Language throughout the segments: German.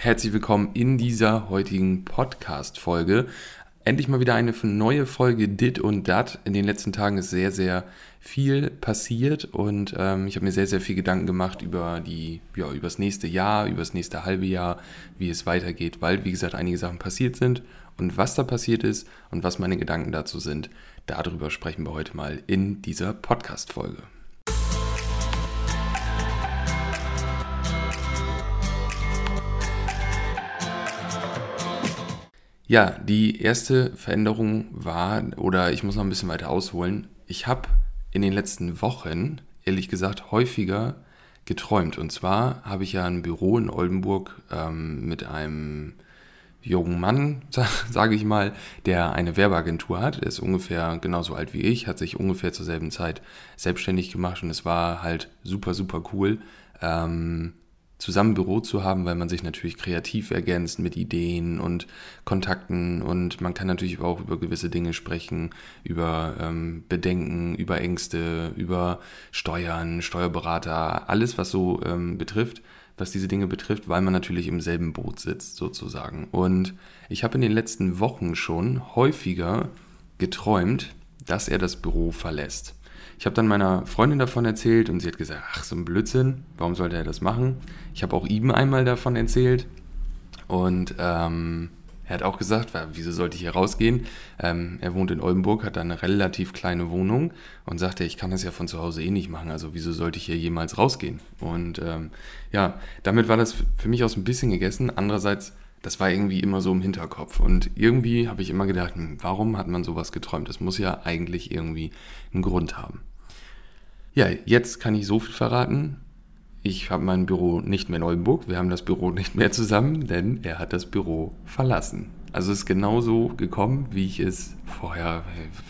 Herzlich willkommen in dieser heutigen Podcast-Folge. Endlich mal wieder eine neue Folge Dit und Dat. In den letzten Tagen ist sehr, sehr viel passiert und ähm, ich habe mir sehr, sehr viel Gedanken gemacht über die, ja, über das nächste Jahr, über das nächste halbe Jahr, wie es weitergeht, weil, wie gesagt, einige Sachen passiert sind und was da passiert ist und was meine Gedanken dazu sind. Darüber sprechen wir heute mal in dieser Podcast-Folge. Ja, die erste Veränderung war, oder ich muss noch ein bisschen weiter ausholen, ich habe in den letzten Wochen, ehrlich gesagt, häufiger geträumt. Und zwar habe ich ja ein Büro in Oldenburg ähm, mit einem jungen Mann, sage ich mal, der eine Werbeagentur hat. Er ist ungefähr genauso alt wie ich, hat sich ungefähr zur selben Zeit selbstständig gemacht und es war halt super, super cool. Ähm, zusammen Büro zu haben, weil man sich natürlich kreativ ergänzt mit Ideen und Kontakten und man kann natürlich auch über gewisse Dinge sprechen, über ähm, Bedenken, über Ängste, über Steuern, Steuerberater, alles was so ähm, betrifft, was diese Dinge betrifft, weil man natürlich im selben Boot sitzt sozusagen. Und ich habe in den letzten Wochen schon häufiger geträumt, dass er das Büro verlässt. Ich habe dann meiner Freundin davon erzählt und sie hat gesagt, ach, so ein Blödsinn, warum sollte er das machen? Ich habe auch ihm einmal davon erzählt und ähm, er hat auch gesagt, wieso sollte ich hier rausgehen? Ähm, er wohnt in Oldenburg, hat da eine relativ kleine Wohnung und sagte, ich kann das ja von zu Hause eh nicht machen, also wieso sollte ich hier jemals rausgehen? Und ähm, ja, damit war das für mich auch so ein bisschen gegessen. Andererseits, das war irgendwie immer so im Hinterkopf. Und irgendwie habe ich immer gedacht, hm, warum hat man sowas geträumt? Das muss ja eigentlich irgendwie einen Grund haben. Ja, jetzt kann ich so viel verraten. Ich habe mein Büro nicht mehr in Oldenburg. Wir haben das Büro nicht mehr zusammen, denn er hat das Büro verlassen. Also es ist genauso gekommen, wie ich es vorher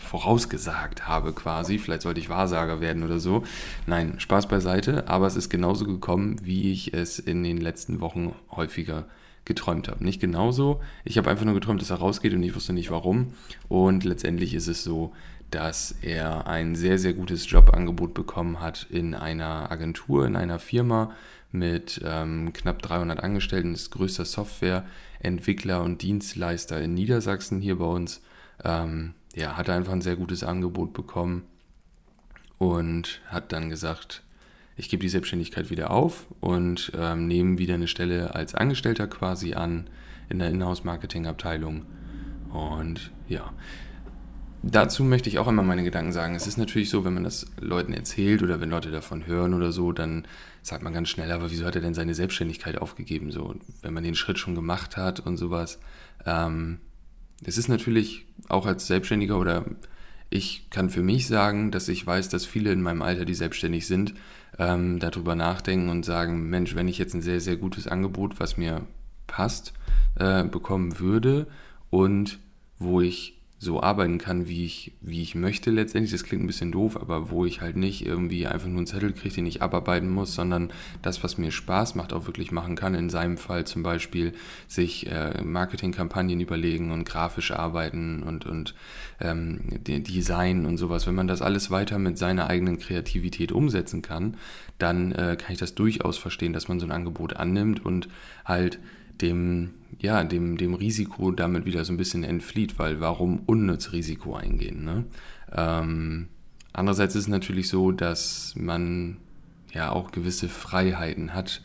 vorausgesagt habe quasi. Vielleicht sollte ich Wahrsager werden oder so. Nein, Spaß beiseite. Aber es ist genauso gekommen, wie ich es in den letzten Wochen häufiger geträumt habe. Nicht genauso. Ich habe einfach nur geträumt, dass er rausgeht und ich wusste nicht warum. Und letztendlich ist es so, dass er ein sehr, sehr gutes Jobangebot bekommen hat in einer Agentur, in einer Firma mit ähm, knapp 300 Angestellten, das größter Softwareentwickler und Dienstleister in Niedersachsen hier bei uns. Ähm, ja, hat einfach ein sehr gutes Angebot bekommen und hat dann gesagt, ich gebe die Selbstständigkeit wieder auf und ähm, nehme wieder eine Stelle als Angestellter quasi an in der Inhouse-Marketing-Abteilung. Und ja, dazu möchte ich auch einmal meine Gedanken sagen. Es ist natürlich so, wenn man das Leuten erzählt oder wenn Leute davon hören oder so, dann sagt man ganz schnell, aber wieso hat er denn seine Selbstständigkeit aufgegeben? So, wenn man den Schritt schon gemacht hat und sowas. Ähm, es ist natürlich auch als Selbstständiger oder ich kann für mich sagen, dass ich weiß, dass viele in meinem Alter, die selbstständig sind, ähm, darüber nachdenken und sagen, Mensch, wenn ich jetzt ein sehr, sehr gutes Angebot, was mir passt, äh, bekommen würde und wo ich so arbeiten kann, wie ich, wie ich möchte letztendlich. Das klingt ein bisschen doof, aber wo ich halt nicht irgendwie einfach nur einen Zettel kriege, den ich abarbeiten muss, sondern das, was mir Spaß macht, auch wirklich machen kann. In seinem Fall zum Beispiel sich äh, Marketingkampagnen überlegen und grafisch arbeiten und, und ähm, Design und sowas. Wenn man das alles weiter mit seiner eigenen Kreativität umsetzen kann, dann äh, kann ich das durchaus verstehen, dass man so ein Angebot annimmt und halt dem, ja, dem, dem Risiko damit wieder so ein bisschen entflieht, weil warum unnütz Risiko eingehen? Ne? Ähm, andererseits ist es natürlich so, dass man ja auch gewisse Freiheiten hat,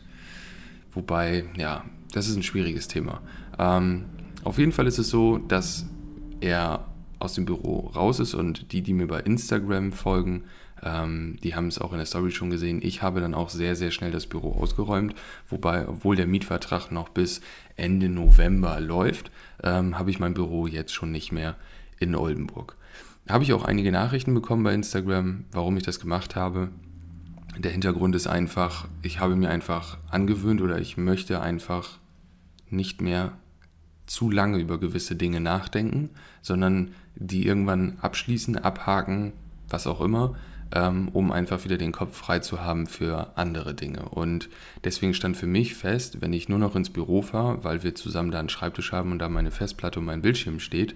wobei, ja, das ist ein schwieriges Thema. Ähm, auf jeden Fall ist es so, dass er aus dem Büro raus ist und die, die mir bei Instagram folgen, ähm, die haben es auch in der Story schon gesehen. Ich habe dann auch sehr, sehr schnell das Büro ausgeräumt, wobei, obwohl der Mietvertrag noch bis Ende November läuft, ähm, habe ich mein Büro jetzt schon nicht mehr in Oldenburg. Habe ich auch einige Nachrichten bekommen bei Instagram, warum ich das gemacht habe. Der Hintergrund ist einfach, ich habe mir einfach angewöhnt oder ich möchte einfach nicht mehr zu lange über gewisse Dinge nachdenken, sondern die irgendwann abschließen, abhaken, was auch immer, ähm, um einfach wieder den Kopf frei zu haben für andere Dinge. Und deswegen stand für mich fest, wenn ich nur noch ins Büro fahre, weil wir zusammen da einen Schreibtisch haben und da meine Festplatte und mein Bildschirm steht,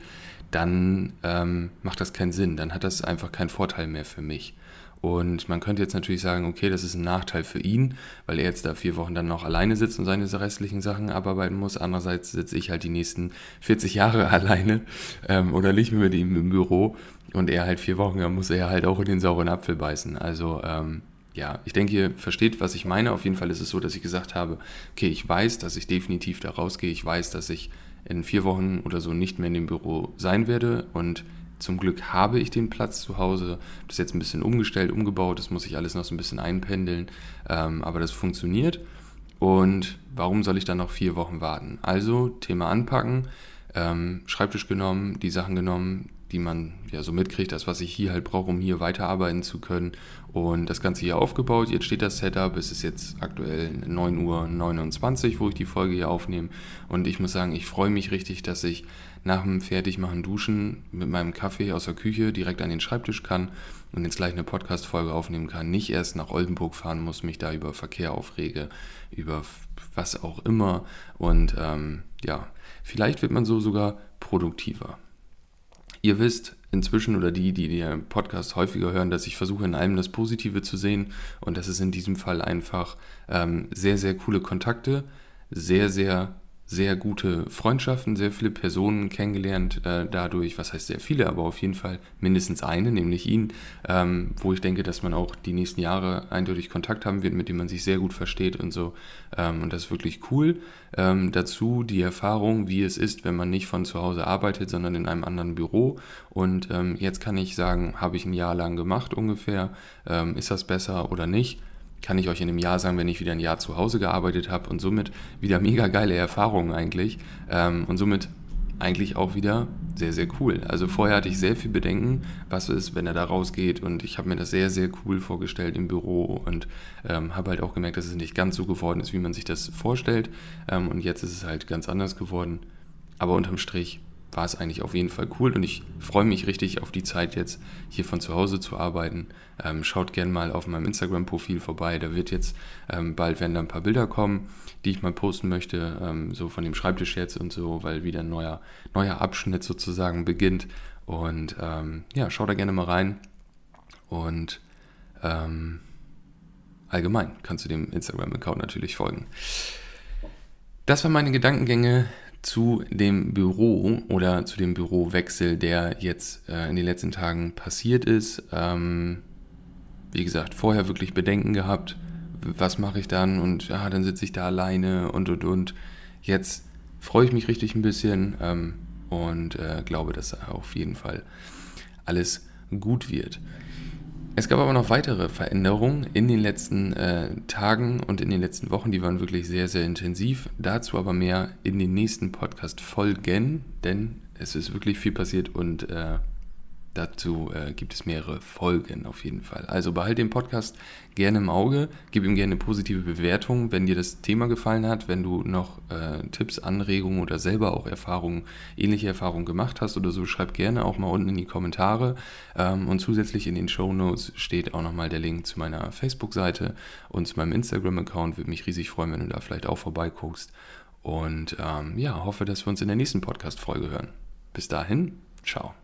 dann ähm, macht das keinen Sinn, dann hat das einfach keinen Vorteil mehr für mich. Und man könnte jetzt natürlich sagen, okay, das ist ein Nachteil für ihn, weil er jetzt da vier Wochen dann noch alleine sitzt und seine restlichen Sachen abarbeiten muss. Andererseits sitze ich halt die nächsten 40 Jahre alleine ähm, oder nicht mit ihm im Büro und er halt vier Wochen, dann muss er halt auch in den sauren Apfel beißen. Also ähm, ja, ich denke, ihr versteht, was ich meine. Auf jeden Fall ist es so, dass ich gesagt habe, okay, ich weiß, dass ich definitiv da rausgehe. Ich weiß, dass ich in vier Wochen oder so nicht mehr in dem Büro sein werde und zum Glück habe ich den Platz zu Hause. Das ist jetzt ein bisschen umgestellt, umgebaut. Das muss ich alles noch so ein bisschen einpendeln. Ähm, aber das funktioniert. Und warum soll ich dann noch vier Wochen warten? Also Thema anpacken, ähm, Schreibtisch genommen, die Sachen genommen, die man ja so mitkriegt, das, was ich hier halt brauche, um hier weiterarbeiten zu können. Und das Ganze hier aufgebaut. Jetzt steht das Setup. Es ist jetzt aktuell 9.29 Uhr, wo ich die Folge hier aufnehme. Und ich muss sagen, ich freue mich richtig, dass ich nach dem Fertigmachen Duschen mit meinem Kaffee aus der Küche direkt an den Schreibtisch kann und jetzt gleich eine Podcast-Folge aufnehmen kann. Nicht erst nach Oldenburg fahren muss, mich da über Verkehr aufrege, über was auch immer. Und ähm, ja, vielleicht wird man so sogar produktiver. Ihr wisst inzwischen oder die, die den Podcast häufiger hören, dass ich versuche in allem das Positive zu sehen. Und das ist in diesem Fall einfach ähm, sehr, sehr coole Kontakte, sehr, sehr sehr gute Freundschaften, sehr viele Personen kennengelernt äh, dadurch, was heißt sehr viele, aber auf jeden Fall mindestens eine, nämlich ihn, ähm, wo ich denke, dass man auch die nächsten Jahre eindeutig Kontakt haben wird, mit dem man sich sehr gut versteht und so. Ähm, und das ist wirklich cool. Ähm, dazu die Erfahrung, wie es ist, wenn man nicht von zu Hause arbeitet, sondern in einem anderen Büro. Und ähm, jetzt kann ich sagen, habe ich ein Jahr lang gemacht ungefähr. Ähm, ist das besser oder nicht? Kann ich euch in einem Jahr sagen, wenn ich wieder ein Jahr zu Hause gearbeitet habe und somit wieder mega geile Erfahrungen eigentlich ähm, und somit eigentlich auch wieder sehr, sehr cool. Also vorher hatte ich sehr viel Bedenken, was ist, wenn er da rausgeht und ich habe mir das sehr, sehr cool vorgestellt im Büro und ähm, habe halt auch gemerkt, dass es nicht ganz so geworden ist, wie man sich das vorstellt ähm, und jetzt ist es halt ganz anders geworden. Aber unterm Strich war es eigentlich auf jeden Fall cool und ich freue mich richtig auf die Zeit jetzt hier von zu Hause zu arbeiten. Ähm, schaut gerne mal auf meinem Instagram-Profil vorbei. Da wird jetzt ähm, bald werden da ein paar Bilder kommen, die ich mal posten möchte, ähm, so von dem Schreibtisch jetzt und so, weil wieder ein neuer, neuer Abschnitt sozusagen beginnt. Und ähm, ja, schaut da gerne mal rein. Und ähm, allgemein kannst du dem Instagram-Account natürlich folgen. Das waren meine Gedankengänge zu dem Büro oder zu dem Bürowechsel, der jetzt äh, in den letzten Tagen passiert ist. Ähm, wie gesagt, vorher wirklich Bedenken gehabt, was mache ich dann und ja, dann sitze ich da alleine und und und. Jetzt freue ich mich richtig ein bisschen ähm, und äh, glaube, dass auf jeden Fall alles gut wird. Es gab aber noch weitere Veränderungen in den letzten äh, Tagen und in den letzten Wochen, die waren wirklich sehr, sehr intensiv. Dazu aber mehr in den nächsten Podcast-Folgen, denn es ist wirklich viel passiert und äh, Dazu äh, gibt es mehrere Folgen auf jeden Fall. Also behalte den Podcast gerne im Auge, gib ihm gerne positive Bewertung, wenn dir das Thema gefallen hat, wenn du noch äh, Tipps, Anregungen oder selber auch Erfahrungen, ähnliche Erfahrungen gemacht hast oder so, schreib gerne auch mal unten in die Kommentare. Ähm, und zusätzlich in den Show Notes steht auch nochmal der Link zu meiner Facebook-Seite und zu meinem Instagram-Account. Würde mich riesig freuen, wenn du da vielleicht auch vorbeiguckst. Und ähm, ja, hoffe, dass wir uns in der nächsten Podcast-Folge hören. Bis dahin, ciao.